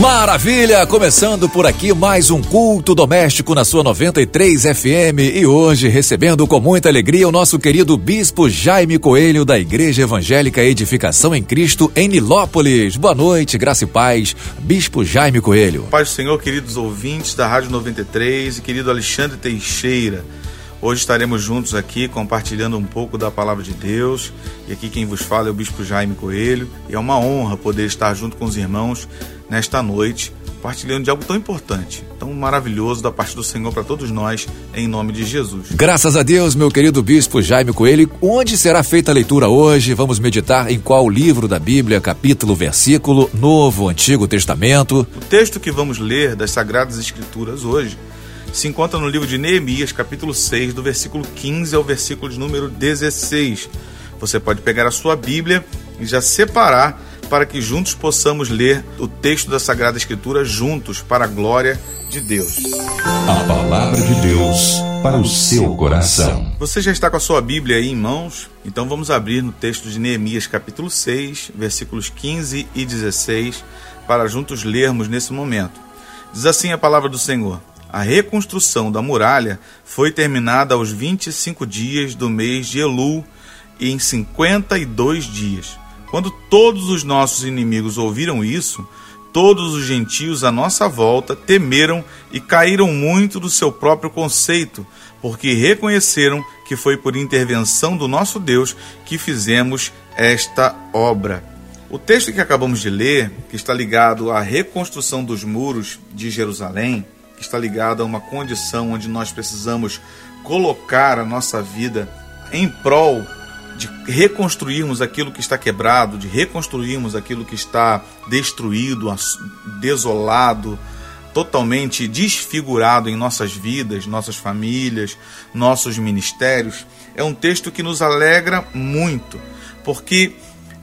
Maravilha! Começando por aqui mais um culto doméstico na sua 93 FM e hoje recebendo com muita alegria o nosso querido Bispo Jaime Coelho da Igreja Evangélica Edificação em Cristo em Nilópolis. Boa noite, graça e paz, Bispo Jaime Coelho. Paz do Senhor, queridos ouvintes da Rádio 93 e querido Alexandre Teixeira. Hoje estaremos juntos aqui compartilhando um pouco da palavra de Deus. E aqui quem vos fala é o Bispo Jaime Coelho. E é uma honra poder estar junto com os irmãos nesta noite, partilhando de algo tão importante, tão maravilhoso da parte do Senhor para todos nós, em nome de Jesus. Graças a Deus, meu querido bispo Jaime Coelho. Onde será feita a leitura hoje? Vamos meditar em qual livro da Bíblia, capítulo, versículo, Novo, Antigo Testamento? O texto que vamos ler das Sagradas Escrituras hoje se encontra no livro de Neemias, capítulo 6, do versículo 15 ao versículo de número 16. Você pode pegar a sua Bíblia e já separar para que juntos possamos ler o texto da Sagrada Escritura juntos para a glória de Deus. A palavra de Deus para o seu coração. Você já está com a sua Bíblia aí em mãos? Então vamos abrir no texto de Neemias, capítulo 6, versículos 15 e 16, para juntos lermos nesse momento. Diz assim a palavra do Senhor: A reconstrução da muralha foi terminada aos 25 dias do mês de Elul e em 52 dias. Quando todos os nossos inimigos ouviram isso, todos os gentios à nossa volta temeram e caíram muito do seu próprio conceito, porque reconheceram que foi por intervenção do nosso Deus que fizemos esta obra. O texto que acabamos de ler, que está ligado à reconstrução dos muros de Jerusalém, que está ligado a uma condição onde nós precisamos colocar a nossa vida em prol de reconstruirmos aquilo que está quebrado, de reconstruirmos aquilo que está destruído, desolado, totalmente desfigurado em nossas vidas, nossas famílias, nossos ministérios, é um texto que nos alegra muito, porque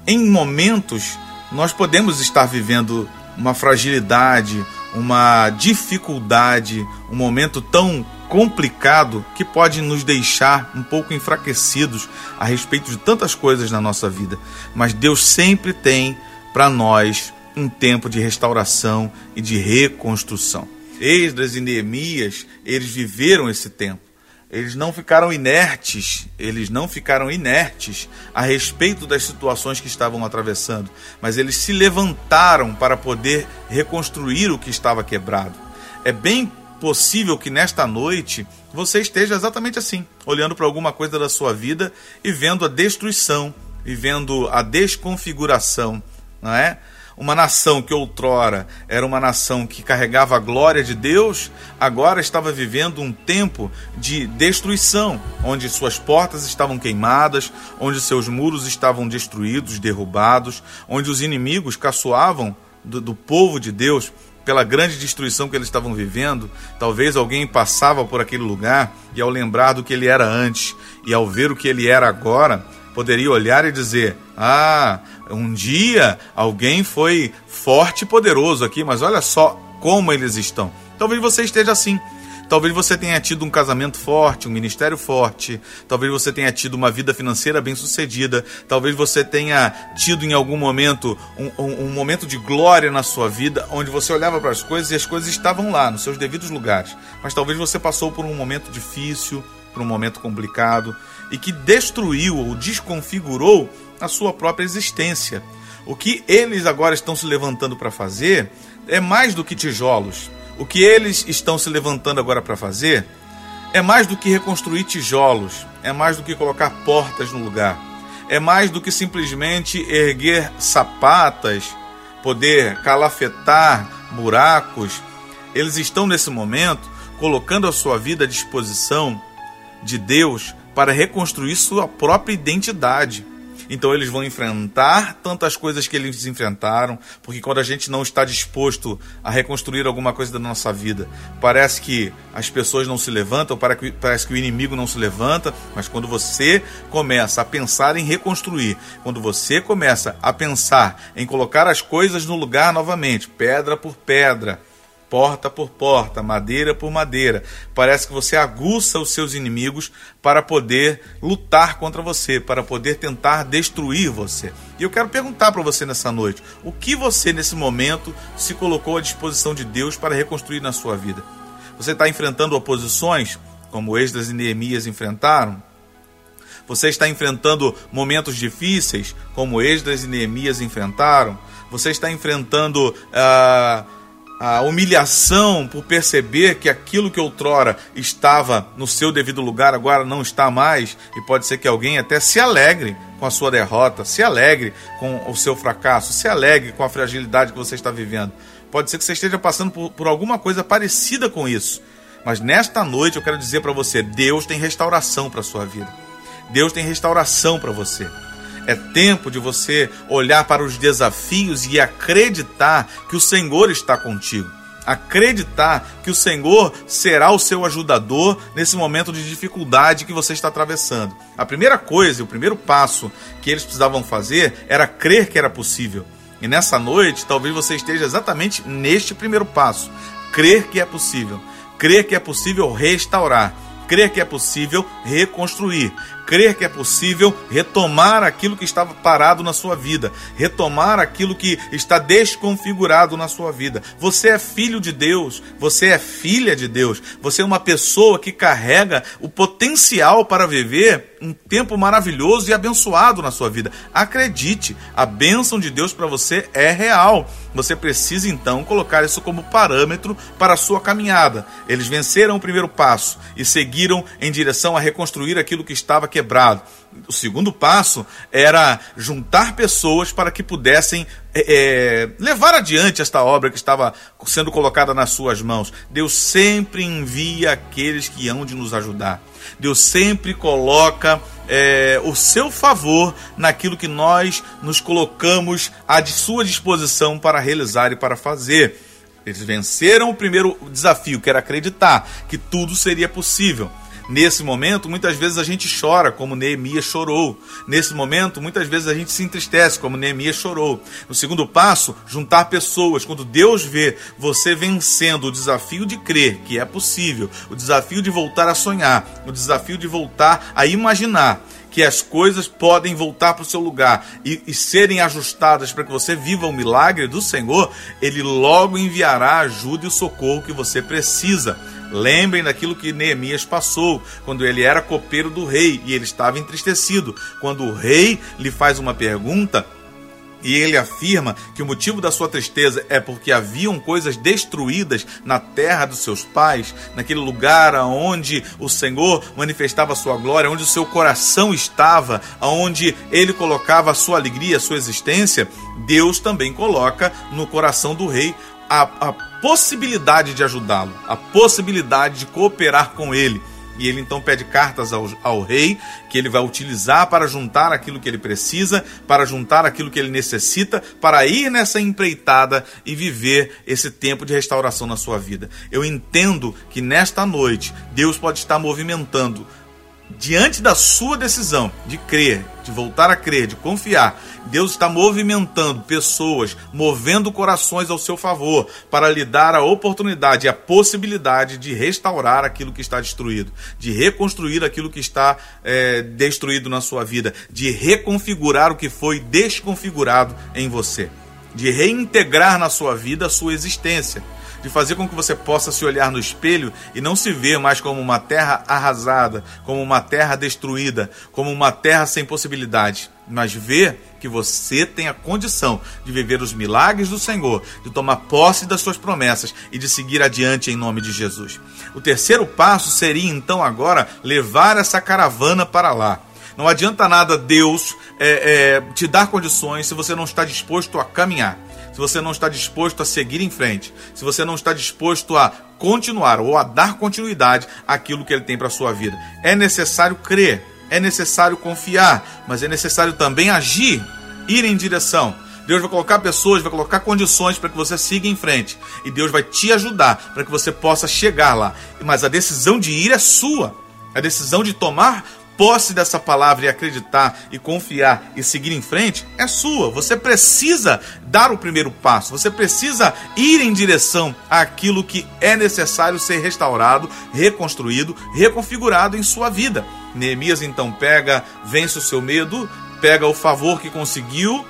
em momentos nós podemos estar vivendo uma fragilidade, uma dificuldade, um momento tão complicado que pode nos deixar um pouco enfraquecidos a respeito de tantas coisas na nossa vida. Mas Deus sempre tem para nós um tempo de restauração e de reconstrução. Esdras e Neemias, eles viveram esse tempo. Eles não ficaram inertes, eles não ficaram inertes a respeito das situações que estavam atravessando, mas eles se levantaram para poder reconstruir o que estava quebrado. É bem possível que nesta noite você esteja exatamente assim, olhando para alguma coisa da sua vida e vendo a destruição, e vendo a desconfiguração, não é? Uma nação que outrora era uma nação que carregava a glória de Deus, agora estava vivendo um tempo de destruição, onde suas portas estavam queimadas, onde seus muros estavam destruídos, derrubados, onde os inimigos caçoavam do, do povo de Deus pela grande destruição que eles estavam vivendo, talvez alguém passava por aquele lugar e, ao lembrar do que ele era antes e ao ver o que ele era agora, poderia olhar e dizer: Ah, um dia alguém foi forte e poderoso aqui, mas olha só como eles estão. Talvez você esteja assim. Talvez você tenha tido um casamento forte, um ministério forte, talvez você tenha tido uma vida financeira bem sucedida, talvez você tenha tido em algum momento um, um, um momento de glória na sua vida, onde você olhava para as coisas e as coisas estavam lá, nos seus devidos lugares. Mas talvez você passou por um momento difícil, por um momento complicado, e que destruiu ou desconfigurou a sua própria existência. O que eles agora estão se levantando para fazer é mais do que tijolos o que eles estão se levantando agora para fazer é mais do que reconstruir tijolos, é mais do que colocar portas no lugar, é mais do que simplesmente erguer sapatas, poder calafetar buracos. Eles estão nesse momento colocando a sua vida à disposição de Deus para reconstruir sua própria identidade. Então eles vão enfrentar tantas coisas que eles enfrentaram, porque quando a gente não está disposto a reconstruir alguma coisa da nossa vida, parece que as pessoas não se levantam, parece que o inimigo não se levanta, mas quando você começa a pensar em reconstruir, quando você começa a pensar em colocar as coisas no lugar novamente, pedra por pedra, porta por porta, madeira por madeira. Parece que você aguça os seus inimigos para poder lutar contra você, para poder tentar destruir você. E eu quero perguntar para você nessa noite: o que você nesse momento se colocou à disposição de Deus para reconstruir na sua vida? Você está enfrentando oposições, como Esdras e Neemias enfrentaram? Você está enfrentando momentos difíceis, como Esdras e Neemias enfrentaram? Você está enfrentando ah, a humilhação por perceber que aquilo que outrora estava no seu devido lugar agora não está mais? E pode ser que alguém até se alegre com a sua derrota, se alegre com o seu fracasso, se alegre com a fragilidade que você está vivendo. Pode ser que você esteja passando por, por alguma coisa parecida com isso. Mas nesta noite eu quero dizer para você: Deus tem restauração para a sua vida. Deus tem restauração para você. É tempo de você olhar para os desafios e acreditar que o Senhor está contigo. Acreditar que o Senhor será o seu ajudador nesse momento de dificuldade que você está atravessando. A primeira coisa, o primeiro passo que eles precisavam fazer era crer que era possível. E nessa noite, talvez você esteja exatamente neste primeiro passo: crer que é possível. Crer que é possível restaurar crer que é possível reconstruir, crer que é possível retomar aquilo que estava parado na sua vida, retomar aquilo que está desconfigurado na sua vida. Você é filho de Deus, você é filha de Deus, você é uma pessoa que carrega o potencial para viver um tempo maravilhoso e abençoado na sua vida. Acredite, a bênção de Deus para você é real. Você precisa então colocar isso como parâmetro para a sua caminhada. Eles venceram o primeiro passo e seguiram em direção a reconstruir aquilo que estava quebrado. O segundo passo era juntar pessoas para que pudessem é, é, levar adiante esta obra que estava sendo colocada nas suas mãos. Deus sempre envia aqueles que hão de nos ajudar. Deus sempre coloca é, o seu favor naquilo que nós nos colocamos à sua disposição para realizar e para fazer. Eles venceram o primeiro desafio, que era acreditar que tudo seria possível. Nesse momento, muitas vezes a gente chora, como Neemias chorou. Nesse momento, muitas vezes a gente se entristece, como Neemias chorou. No segundo passo, juntar pessoas. Quando Deus vê você vencendo o desafio de crer que é possível, o desafio de voltar a sonhar, o desafio de voltar a imaginar que as coisas podem voltar para o seu lugar e, e serem ajustadas para que você viva o milagre do Senhor, Ele logo enviará a ajuda e o socorro que você precisa. Lembrem daquilo que Neemias passou quando ele era copeiro do rei e ele estava entristecido. Quando o rei lhe faz uma pergunta, e ele afirma que o motivo da sua tristeza é porque haviam coisas destruídas na terra dos seus pais, naquele lugar onde o Senhor manifestava a sua glória, onde o seu coração estava, onde ele colocava a sua alegria, a sua existência. Deus também coloca no coração do rei a, a possibilidade de ajudá-lo, a possibilidade de cooperar com ele. E ele então pede cartas ao, ao, rei, que ele vai utilizar para juntar aquilo que ele precisa, para juntar aquilo que ele necessita, para ir nessa empreitada e viver esse tempo de restauração na sua vida. Eu entendo que nesta noite Deus pode estar movimentando diante da sua decisão de crer, de voltar a crer, de confiar, Deus está movimentando pessoas, movendo corações ao seu favor, para lhe dar a oportunidade e a possibilidade de restaurar aquilo que está destruído, de reconstruir aquilo que está é, destruído na sua vida, de reconfigurar o que foi desconfigurado em você, de reintegrar na sua vida a sua existência de fazer com que você possa se olhar no espelho e não se ver mais como uma terra arrasada, como uma terra destruída, como uma terra sem possibilidade, mas ver que você tem a condição de viver os milagres do Senhor, de tomar posse das suas promessas e de seguir adiante em nome de Jesus. O terceiro passo seria então agora levar essa caravana para lá. Não adianta nada Deus é, é, te dar condições se você não está disposto a caminhar se você não está disposto a seguir em frente, se você não está disposto a continuar ou a dar continuidade àquilo que ele tem para a sua vida. É necessário crer, é necessário confiar, mas é necessário também agir, ir em direção. Deus vai colocar pessoas, vai colocar condições para que você siga em frente. E Deus vai te ajudar para que você possa chegar lá. Mas a decisão de ir é sua. A decisão de tomar posse dessa palavra e acreditar e confiar e seguir em frente é sua. Você precisa dar o primeiro passo, você precisa ir em direção àquilo que é necessário ser restaurado, reconstruído, reconfigurado em sua vida. Neemias então pega, vence o seu medo, pega o favor que conseguiu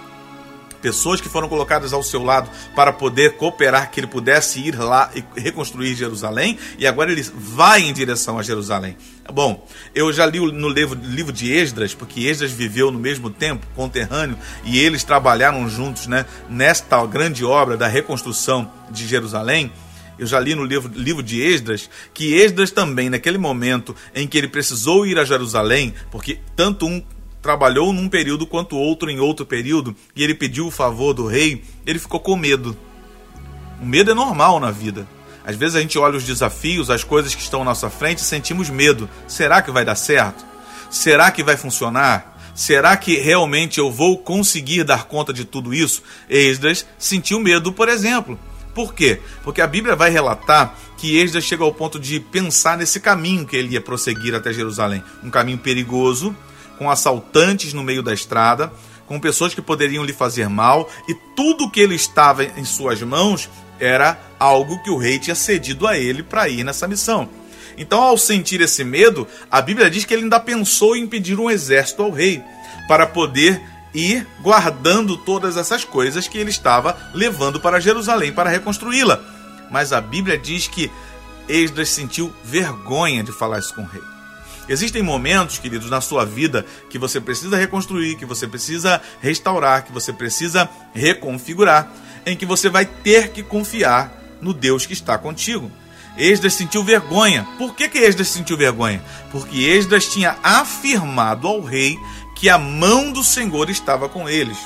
pessoas que foram colocadas ao seu lado para poder cooperar, que ele pudesse ir lá e reconstruir Jerusalém, e agora ele vai em direção a Jerusalém. Bom, eu já li no livro, livro de Esdras, porque Esdras viveu no mesmo tempo, conterrâneo, e eles trabalharam juntos né, nesta grande obra da reconstrução de Jerusalém. Eu já li no livro, livro de Esdras que Esdras também, naquele momento em que ele precisou ir a Jerusalém, porque tanto um trabalhou num período quanto outro em outro período, e ele pediu o favor do rei, ele ficou com medo. O medo é normal na vida. Às vezes a gente olha os desafios, as coisas que estão à nossa frente e sentimos medo. Será que vai dar certo? Será que vai funcionar? Será que realmente eu vou conseguir dar conta de tudo isso? Esdras sentiu medo, por exemplo. Por quê? Porque a Bíblia vai relatar que Esdras chega ao ponto de pensar nesse caminho que ele ia prosseguir até Jerusalém. Um caminho perigoso, com assaltantes no meio da estrada, com pessoas que poderiam lhe fazer mal, e tudo que ele estava em suas mãos era algo que o rei tinha cedido a ele para ir nessa missão. Então, ao sentir esse medo, a Bíblia diz que ele ainda pensou em pedir um exército ao rei para poder ir guardando todas essas coisas que ele estava levando para Jerusalém para reconstruí-la. Mas a Bíblia diz que Esdras sentiu vergonha de falar isso com o rei. Existem momentos, queridos, na sua vida que você precisa reconstruir, que você precisa restaurar, que você precisa reconfigurar, em que você vai ter que confiar no Deus que está contigo. Esdras sentiu vergonha. Por que, que Esdras sentiu vergonha? Porque Esdras tinha afirmado ao rei que a mão do Senhor estava com eles.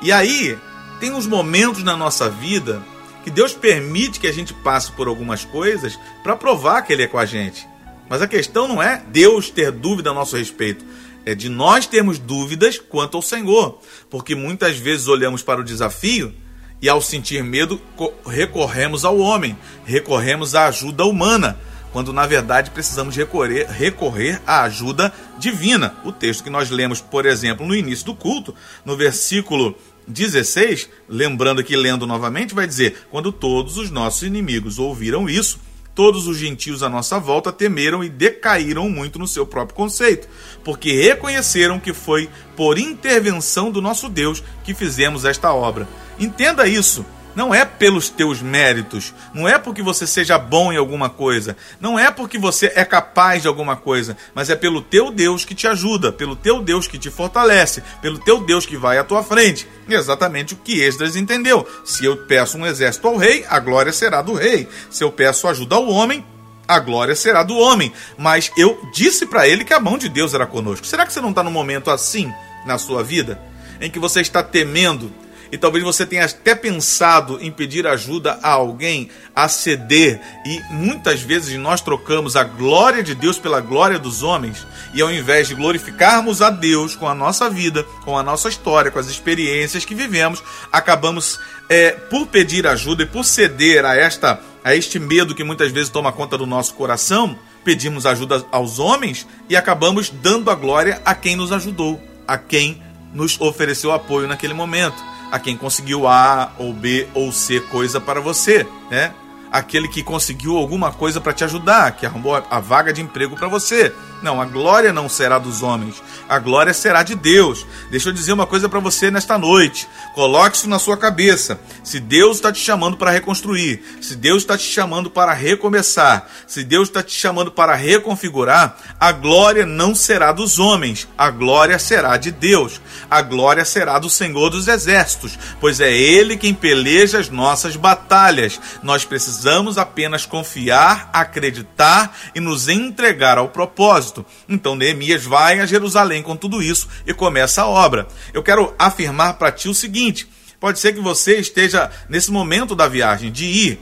E aí, tem uns momentos na nossa vida que Deus permite que a gente passe por algumas coisas para provar que Ele é com a gente. Mas a questão não é Deus ter dúvida a nosso respeito, é de nós termos dúvidas quanto ao Senhor, porque muitas vezes olhamos para o desafio e ao sentir medo recorremos ao homem, recorremos à ajuda humana, quando na verdade precisamos recorrer, recorrer à ajuda divina. O texto que nós lemos, por exemplo, no início do culto, no versículo 16, lembrando que lendo novamente, vai dizer: Quando todos os nossos inimigos ouviram isso, Todos os gentios à nossa volta temeram e decaíram muito no seu próprio conceito, porque reconheceram que foi por intervenção do nosso Deus que fizemos esta obra. Entenda isso. Não é pelos teus méritos, não é porque você seja bom em alguma coisa, não é porque você é capaz de alguma coisa, mas é pelo teu Deus que te ajuda, pelo teu Deus que te fortalece, pelo teu Deus que vai à tua frente. exatamente o que Esdras entendeu. Se eu peço um exército ao rei, a glória será do rei. Se eu peço ajuda ao homem, a glória será do homem. Mas eu disse para ele que a mão de Deus era conosco. Será que você não está num momento assim na sua vida? Em que você está temendo e talvez você tenha até pensado em pedir ajuda a alguém a ceder, e muitas vezes nós trocamos a glória de Deus pela glória dos homens, e ao invés de glorificarmos a Deus com a nossa vida, com a nossa história, com as experiências que vivemos, acabamos é, por pedir ajuda e por ceder a esta a este medo que muitas vezes toma conta do nosso coração, pedimos ajuda aos homens e acabamos dando a glória a quem nos ajudou, a quem nos ofereceu apoio naquele momento a quem conseguiu A ou B ou C coisa para você, né? Aquele que conseguiu alguma coisa para te ajudar, que arrumou a vaga de emprego para você. Não, a glória não será dos homens, a glória será de Deus. Deixa eu dizer uma coisa para você nesta noite. Coloque isso na sua cabeça. Se Deus está te chamando para reconstruir, se Deus está te chamando para recomeçar, se Deus está te chamando para reconfigurar, a glória não será dos homens, a glória será de Deus. A glória será do Senhor dos Exércitos, pois é Ele quem peleja as nossas batalhas. Nós precisamos apenas confiar, acreditar e nos entregar ao propósito propósito. Então Neemias vai a Jerusalém com tudo isso e começa a obra. Eu quero afirmar para ti o seguinte: pode ser que você esteja nesse momento da viagem de ir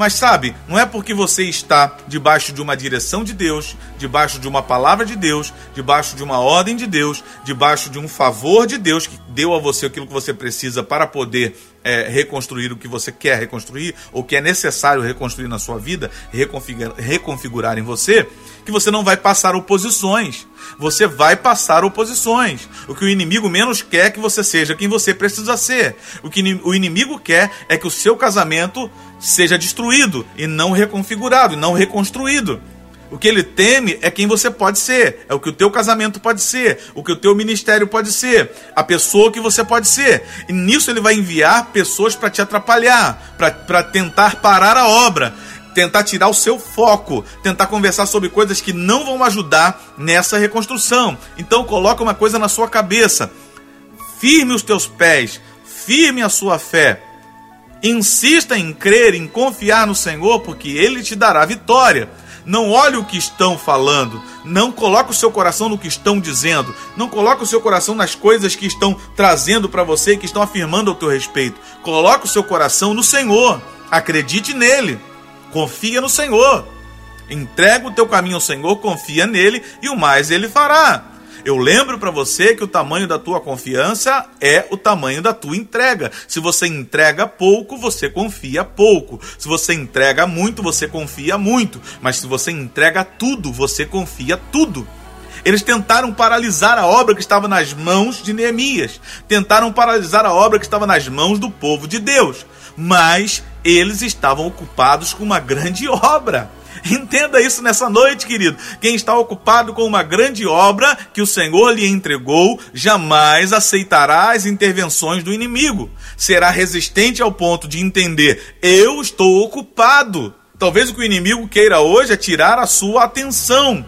mas sabe, não é porque você está debaixo de uma direção de Deus, debaixo de uma palavra de Deus, debaixo de uma ordem de Deus, debaixo de um favor de Deus que deu a você aquilo que você precisa para poder é, reconstruir o que você quer reconstruir, ou que é necessário reconstruir na sua vida, reconfigurar, reconfigurar em você, que você não vai passar oposições. Você vai passar oposições. O que o inimigo menos quer é que você seja quem você precisa ser. O que o inimigo quer é que o seu casamento seja destruído e não reconfigurado, e não reconstruído. O que ele teme é quem você pode ser, é o que o teu casamento pode ser, o que o teu ministério pode ser, a pessoa que você pode ser. E nisso ele vai enviar pessoas para te atrapalhar, para tentar parar a obra, tentar tirar o seu foco, tentar conversar sobre coisas que não vão ajudar nessa reconstrução. Então coloca uma coisa na sua cabeça. Firme os teus pés, firme a sua fé. Insista em crer, em confiar no Senhor, porque ele te dará vitória. Não olhe o que estão falando, não coloque o seu coração no que estão dizendo, não coloque o seu coração nas coisas que estão trazendo para você, que estão afirmando ao teu respeito. Coloque o seu coração no Senhor. Acredite nele. Confia no Senhor. Entrega o teu caminho ao Senhor, confia nele e o mais ele fará. Eu lembro para você que o tamanho da tua confiança é o tamanho da tua entrega. Se você entrega pouco, você confia pouco. Se você entrega muito, você confia muito. Mas se você entrega tudo, você confia tudo. Eles tentaram paralisar a obra que estava nas mãos de Neemias. Tentaram paralisar a obra que estava nas mãos do povo de Deus. Mas eles estavam ocupados com uma grande obra. Entenda isso nessa noite, querido. Quem está ocupado com uma grande obra que o Senhor lhe entregou, jamais aceitará as intervenções do inimigo. Será resistente ao ponto de entender: eu estou ocupado. Talvez o que o inimigo queira hoje é tirar a sua atenção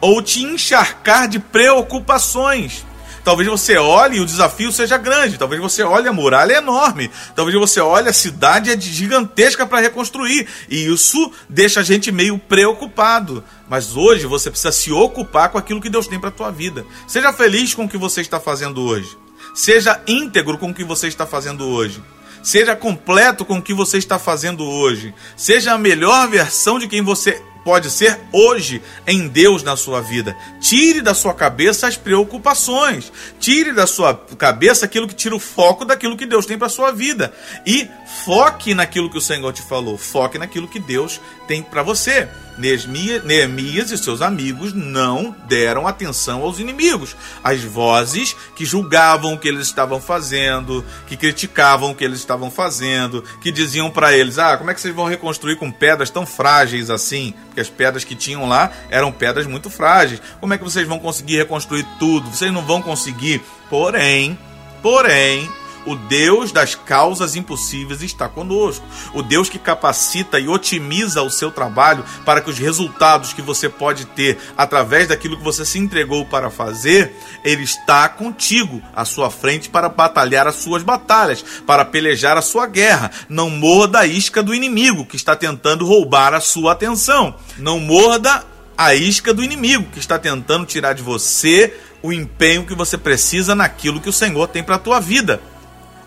ou te encharcar de preocupações. Talvez você olhe e o desafio seja grande. Talvez você olhe a muralha é enorme. Talvez você olhe a cidade é gigantesca para reconstruir. E isso deixa a gente meio preocupado. Mas hoje você precisa se ocupar com aquilo que Deus tem para a tua vida. Seja feliz com o que você está fazendo hoje. Seja íntegro com o que você está fazendo hoje. Seja completo com o que você está fazendo hoje. Seja a melhor versão de quem você pode ser hoje em Deus na sua vida. Tire da sua cabeça as preocupações. Tire da sua cabeça aquilo que tira o foco daquilo que Deus tem para sua vida e foque naquilo que o Senhor te falou. Foque naquilo que Deus tem para você. Neemias e seus amigos não deram atenção aos inimigos, às vozes que julgavam o que eles estavam fazendo, que criticavam o que eles estavam fazendo, que diziam para eles: Ah, como é que vocês vão reconstruir com pedras tão frágeis assim? Porque as pedras que tinham lá eram pedras muito frágeis. Como é que vocês vão conseguir reconstruir tudo? Vocês não vão conseguir. Porém, porém, o Deus das causas impossíveis está conosco. O Deus que capacita e otimiza o seu trabalho para que os resultados que você pode ter através daquilo que você se entregou para fazer, ele está contigo, à sua frente para batalhar as suas batalhas, para pelejar a sua guerra. Não morda a isca do inimigo que está tentando roubar a sua atenção. Não morda a isca do inimigo que está tentando tirar de você o empenho que você precisa naquilo que o Senhor tem para a tua vida.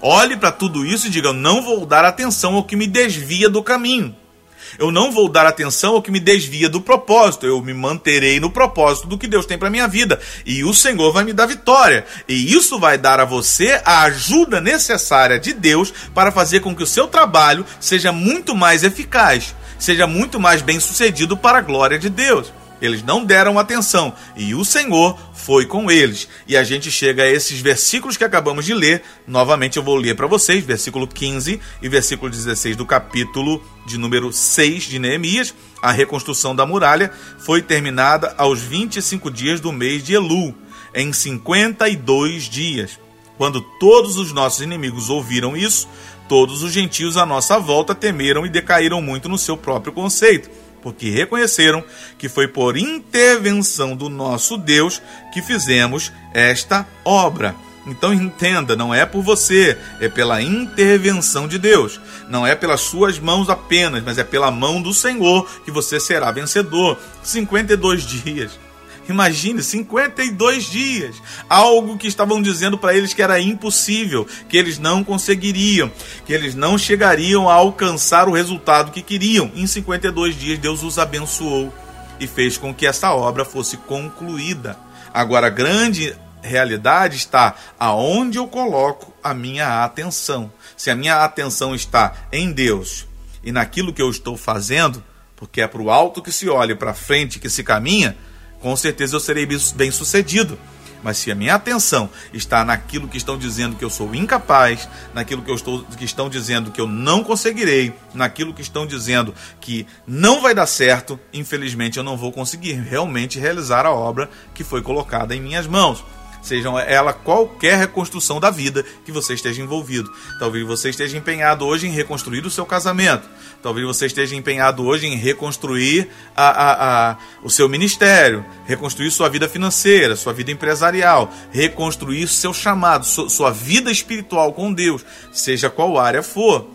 Olhe para tudo isso e diga: eu não vou dar atenção ao que me desvia do caminho. Eu não vou dar atenção ao que me desvia do propósito. Eu me manterei no propósito do que Deus tem para minha vida. E o Senhor vai me dar vitória. E isso vai dar a você a ajuda necessária de Deus para fazer com que o seu trabalho seja muito mais eficaz, seja muito mais bem sucedido para a glória de Deus. Eles não deram atenção e o Senhor foi com eles. E a gente chega a esses versículos que acabamos de ler. Novamente eu vou ler para vocês, versículo 15 e versículo 16 do capítulo de número 6 de Neemias. A reconstrução da muralha foi terminada aos 25 dias do mês de Elu, em 52 dias. Quando todos os nossos inimigos ouviram isso, todos os gentios à nossa volta temeram e decaíram muito no seu próprio conceito porque reconheceram que foi por intervenção do nosso Deus que fizemos esta obra. Então entenda, não é por você, é pela intervenção de Deus. Não é pelas suas mãos apenas, mas é pela mão do Senhor que você será vencedor. 52 dias. Imagine, 52 dias. Algo que estavam dizendo para eles que era impossível, que eles não conseguiriam, que eles não chegariam a alcançar o resultado que queriam. Em 52 dias, Deus os abençoou e fez com que essa obra fosse concluída. Agora, grande realidade está aonde eu coloco a minha atenção. Se a minha atenção está em Deus e naquilo que eu estou fazendo, porque é para o alto que se olha, para frente que se caminha, com certeza eu serei bem sucedido. Mas se a minha atenção está naquilo que estão dizendo que eu sou incapaz, naquilo que, eu estou, que estão dizendo que eu não conseguirei, naquilo que estão dizendo que não vai dar certo, infelizmente eu não vou conseguir realmente realizar a obra que foi colocada em minhas mãos sejam ela qualquer reconstrução da vida que você esteja envolvido. Talvez você esteja empenhado hoje em reconstruir o seu casamento. Talvez você esteja empenhado hoje em reconstruir a, a, a, o seu ministério, reconstruir sua vida financeira, sua vida empresarial, reconstruir seu chamado, sua, sua vida espiritual com Deus, seja qual área for.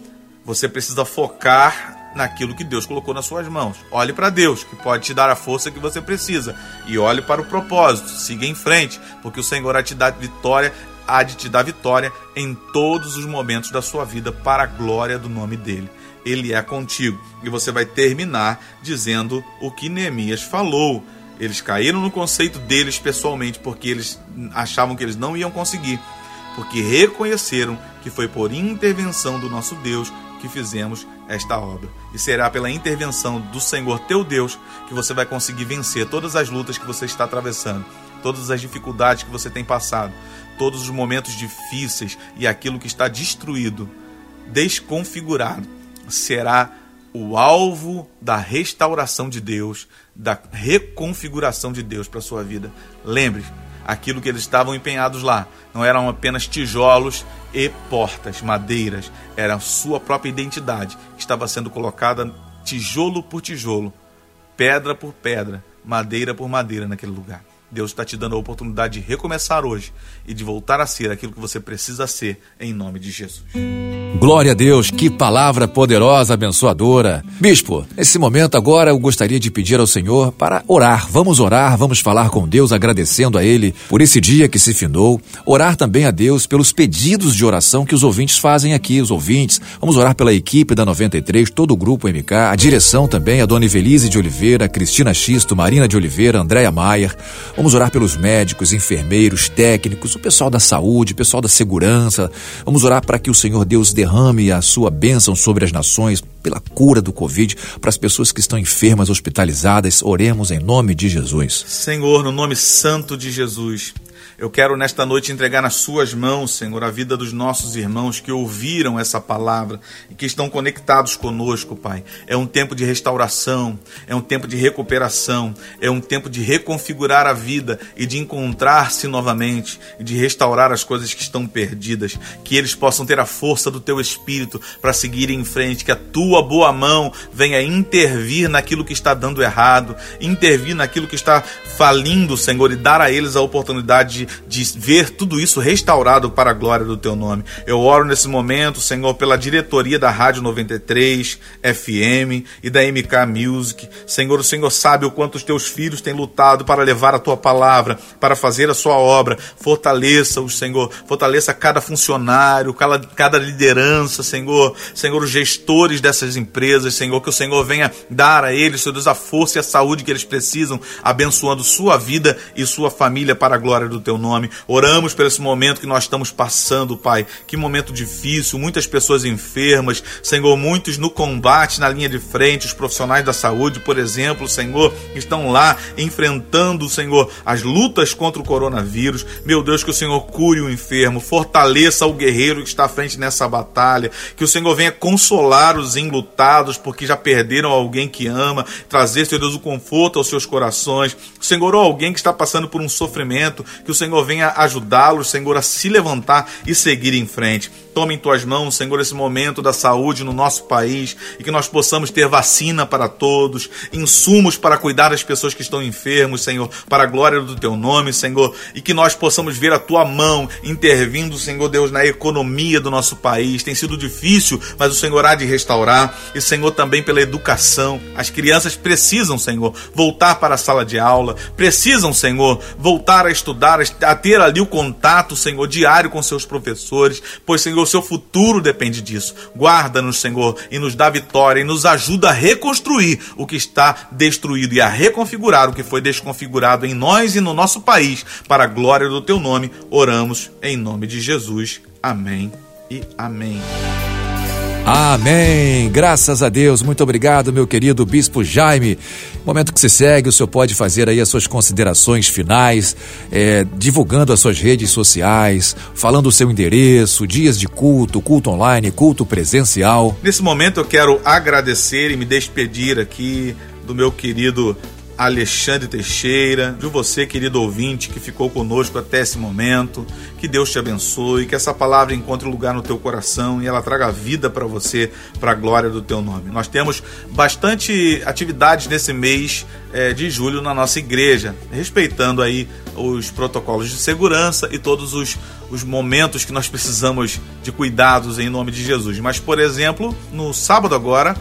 Você precisa focar naquilo que Deus colocou nas suas mãos. Olhe para Deus, que pode te dar a força que você precisa, e olhe para o propósito. Siga em frente, porque o Senhor há te dar vitória, há de te dar vitória em todos os momentos da sua vida para a glória do nome dele. Ele é contigo. E você vai terminar dizendo o que Neemias falou. Eles caíram no conceito deles pessoalmente porque eles achavam que eles não iam conseguir, porque reconheceram que foi por intervenção do nosso Deus que fizemos esta obra. E será pela intervenção do Senhor teu Deus que você vai conseguir vencer todas as lutas que você está atravessando, todas as dificuldades que você tem passado, todos os momentos difíceis e aquilo que está destruído, desconfigurado, será o alvo da restauração de Deus, da reconfiguração de Deus para sua vida. Lembre, aquilo que eles estavam empenhados lá não eram apenas tijolos e portas, madeiras, era a sua própria identidade que estava sendo colocada tijolo por tijolo, pedra por pedra, madeira por madeira naquele lugar. Deus está te dando a oportunidade de recomeçar hoje e de voltar a ser aquilo que você precisa ser, em nome de Jesus. Glória a Deus, que palavra poderosa, abençoadora. Bispo, nesse momento agora eu gostaria de pedir ao Senhor para orar. Vamos orar, vamos falar com Deus, agradecendo a Ele por esse dia que se findou. Orar também a Deus pelos pedidos de oração que os ouvintes fazem aqui, os ouvintes. Vamos orar pela equipe da 93, todo o grupo MK, a direção também, a Dona Evelise de Oliveira, Cristina Xisto, Marina de Oliveira, Andréia Maier. Vamos orar pelos médicos, enfermeiros, técnicos, o pessoal da saúde, o pessoal da segurança. Vamos orar para que o Senhor Deus derrame a sua bênção sobre as nações, pela cura do Covid, para as pessoas que estão enfermas, hospitalizadas. Oremos em nome de Jesus. Senhor, no nome santo de Jesus. Eu quero nesta noite entregar nas Suas mãos, Senhor, a vida dos nossos irmãos que ouviram essa palavra e que estão conectados conosco, Pai. É um tempo de restauração, é um tempo de recuperação, é um tempo de reconfigurar a vida e de encontrar-se novamente e de restaurar as coisas que estão perdidas. Que eles possam ter a força do Teu Espírito para seguir em frente, que a Tua boa mão venha intervir naquilo que está dando errado, intervir naquilo que está falindo, Senhor, e dar a eles a oportunidade de de ver tudo isso restaurado para a glória do teu nome. Eu oro nesse momento, Senhor, pela diretoria da Rádio 93 FM e da MK Music. Senhor, o Senhor sabe o quanto os teus filhos têm lutado para levar a tua palavra, para fazer a sua obra. Fortaleça-os, Senhor. Fortaleça cada funcionário, cada, cada liderança, Senhor. Senhor, os gestores dessas empresas, Senhor, que o Senhor venha dar a eles, Senhor Deus, a força e a saúde que eles precisam, abençoando sua vida e sua família para a glória do teu nome. Oramos por esse momento que nós estamos passando, Pai. Que momento difícil, muitas pessoas enfermas, Senhor, muitos no combate, na linha de frente, os profissionais da saúde, por exemplo, Senhor, estão lá enfrentando, Senhor, as lutas contra o coronavírus. Meu Deus, que o Senhor cure o enfermo, fortaleça o guerreiro que está à frente nessa batalha, que o Senhor venha consolar os enlutados porque já perderam alguém que ama, trazer, Senhor Deus, o conforto aos seus corações. Senhor, ou alguém que está passando por um sofrimento, que o Senhor venha ajudá-los, Senhor, a se levantar e seguir em frente. Tome em tuas mãos, Senhor, esse momento da saúde no nosso país e que nós possamos ter vacina para todos, insumos para cuidar das pessoas que estão enfermos, Senhor, para a glória do teu nome, Senhor, e que nós possamos ver a tua mão intervindo, Senhor Deus, na economia do nosso país. Tem sido difícil, mas o Senhor há de restaurar, e Senhor também pela educação. As crianças precisam, Senhor, voltar para a sala de aula, precisam, Senhor, voltar a estudar a ter ali o contato, Senhor, diário com seus professores, pois, Senhor, o seu futuro depende disso. Guarda-nos, Senhor, e nos dá vitória e nos ajuda a reconstruir o que está destruído e a reconfigurar o que foi desconfigurado em nós e no nosso país, para a glória do teu nome. Oramos em nome de Jesus. Amém e amém. Amém. Graças a Deus. Muito obrigado, meu querido Bispo Jaime. Momento que se segue, o senhor pode fazer aí as suas considerações finais, é, divulgando as suas redes sociais, falando o seu endereço, dias de culto, culto online, culto presencial. Nesse momento eu quero agradecer e me despedir aqui do meu querido Alexandre Teixeira, de você, querido ouvinte, que ficou conosco até esse momento. Que Deus te abençoe, que essa palavra encontre lugar no teu coração e ela traga vida para você, para a glória do teu nome. Nós temos bastante atividades nesse mês é, de julho na nossa igreja, respeitando aí os protocolos de segurança e todos os, os momentos que nós precisamos de cuidados em nome de Jesus. Mas, por exemplo, no sábado agora,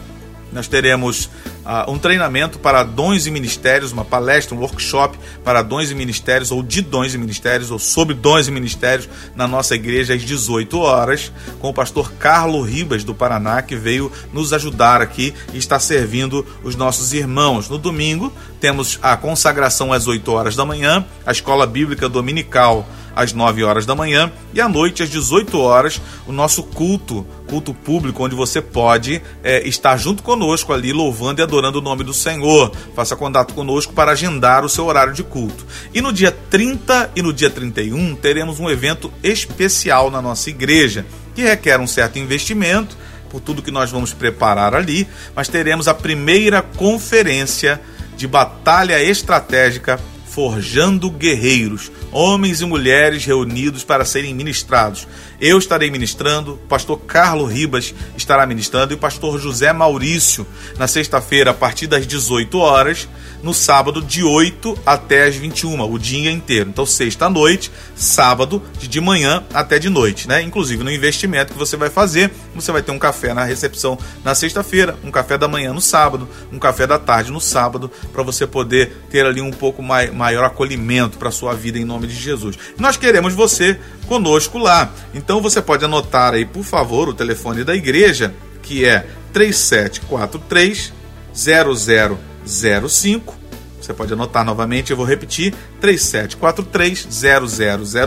nós teremos uh, um treinamento para dons e ministérios, uma palestra, um workshop para dons e ministérios, ou de dons e ministérios, ou sobre dons e ministérios, na nossa igreja às 18 horas, com o pastor Carlo Ribas, do Paraná, que veio nos ajudar aqui e está servindo os nossos irmãos. No domingo, temos a consagração às 8 horas da manhã, a escola bíblica dominical às 9 horas da manhã e à noite às 18 horas o nosso culto, culto público, onde você pode é, estar junto conosco ali louvando e adorando o nome do Senhor. Faça contato conosco para agendar o seu horário de culto. E no dia 30 e no dia 31 teremos um evento especial na nossa igreja que requer um certo investimento por tudo que nós vamos preparar ali, mas teremos a primeira conferência de batalha estratégica Forjando Guerreiros, homens e mulheres reunidos para serem ministrados. Eu estarei ministrando, o pastor Carlos Ribas estará ministrando e o pastor José Maurício na sexta-feira a partir das 18 horas, no sábado de 8 até as 21, o dia inteiro. Então sexta à noite, sábado de manhã até de noite, né? Inclusive no investimento que você vai fazer, você vai ter um café na recepção na sexta-feira, um café da manhã no sábado, um café da tarde no sábado, para você poder ter ali um pouco mais, maior acolhimento para sua vida em nome de Jesus. Nós queremos você conosco lá. Então você pode anotar aí, por favor, o telefone da igreja, que é 3743 0005. Você pode anotar novamente, eu vou repetir: 3743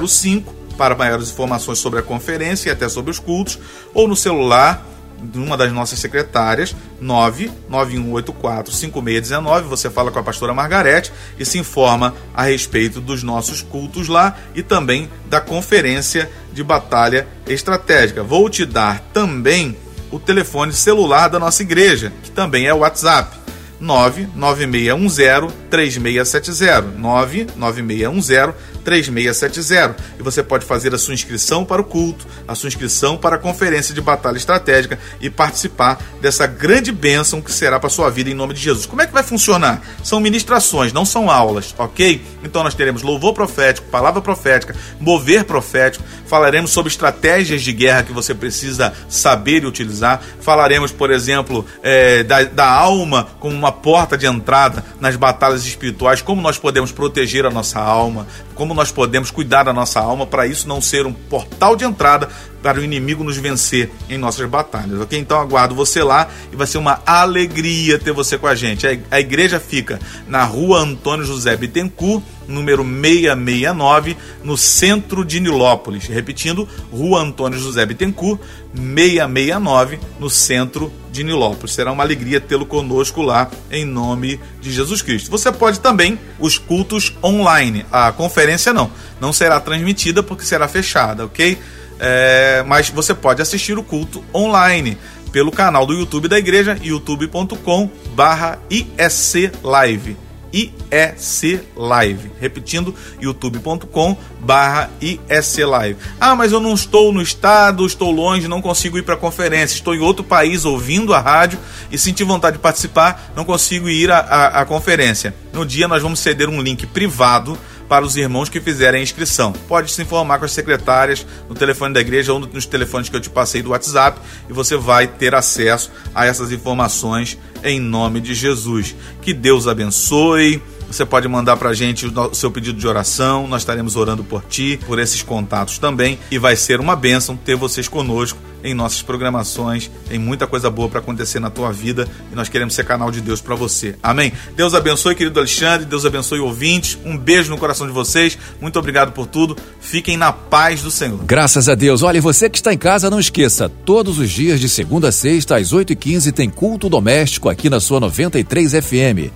0005 para maiores informações sobre a conferência e até sobre os cultos, ou no celular de uma das nossas secretárias, 991845619. Você fala com a pastora Margarete e se informa a respeito dos nossos cultos lá e também da conferência de batalha estratégica. Vou te dar também o telefone celular da nossa igreja, que também é o WhatsApp. 99610 3670 99610 3670 e você pode fazer a sua inscrição para o culto, a sua inscrição para a conferência de batalha estratégica e participar dessa grande bênção que será para a sua vida em nome de Jesus. Como é que vai funcionar? São ministrações, não são aulas, ok? Então nós teremos louvor profético, palavra profética, mover profético, falaremos sobre estratégias de guerra que você precisa saber e utilizar, falaremos, por exemplo, é, da, da alma como uma porta de entrada nas batalhas espirituais, como nós podemos proteger a nossa alma, como nós podemos cuidar da nossa alma para isso não ser um portal de entrada para o inimigo nos vencer em nossas batalhas, ok? Então aguardo você lá e vai ser uma alegria ter você com a gente. A igreja fica na rua Antônio José Bittencourt, número 669, no centro de Nilópolis. Repetindo, rua Antônio José Bittencourt, 669, no centro de Nilópolis. Será uma alegria tê-lo conosco lá, em nome de Jesus Cristo. Você pode também os cultos online. A conferência não, não será transmitida porque será fechada, ok? É, mas você pode assistir o culto online pelo canal do YouTube da igreja, youtube.com barra IEC Live. IEC Live. Repetindo, youtube.com barra IEC Live. Ah, mas eu não estou no estado, estou longe, não consigo ir para a conferência, estou em outro país ouvindo a rádio e senti vontade de participar, não consigo ir à conferência. No dia nós vamos ceder um link privado para os irmãos que fizerem a inscrição. Pode se informar com as secretárias no telefone da igreja ou nos telefones que eu te passei do WhatsApp e você vai ter acesso a essas informações em nome de Jesus. Que Deus abençoe Você pode mandar pra gente o seu pedido de oração, nós estaremos orando por ti, por esses contatos também, e vai ser uma bênção ter vocês conosco em nossas programações. Tem muita coisa boa para acontecer na tua vida e nós queremos ser canal de Deus para você. Amém. Deus abençoe, querido Alexandre, Deus abençoe ouvintes. Um beijo no coração de vocês. Muito obrigado por tudo. Fiquem na paz do Senhor. Graças a Deus. Olha, você que está em casa, não esqueça, todos os dias de segunda a sexta às 8h15 tem culto doméstico aqui na sua 93 FM.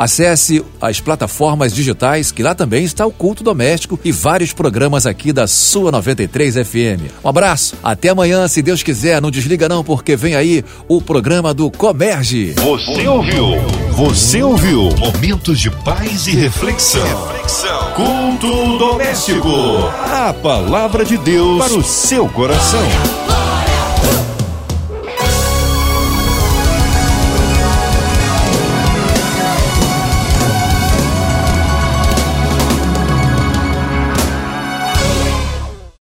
Acesse as plataformas digitais, que lá também está o culto doméstico e vários programas aqui da sua 93 FM. Um abraço, até amanhã, se Deus quiser. Não desliga não, porque vem aí o programa do Comerge. Você ouviu? Você ouviu? Momentos de paz e reflexão. reflexão. Culto doméstico. A palavra de Deus para o seu coração.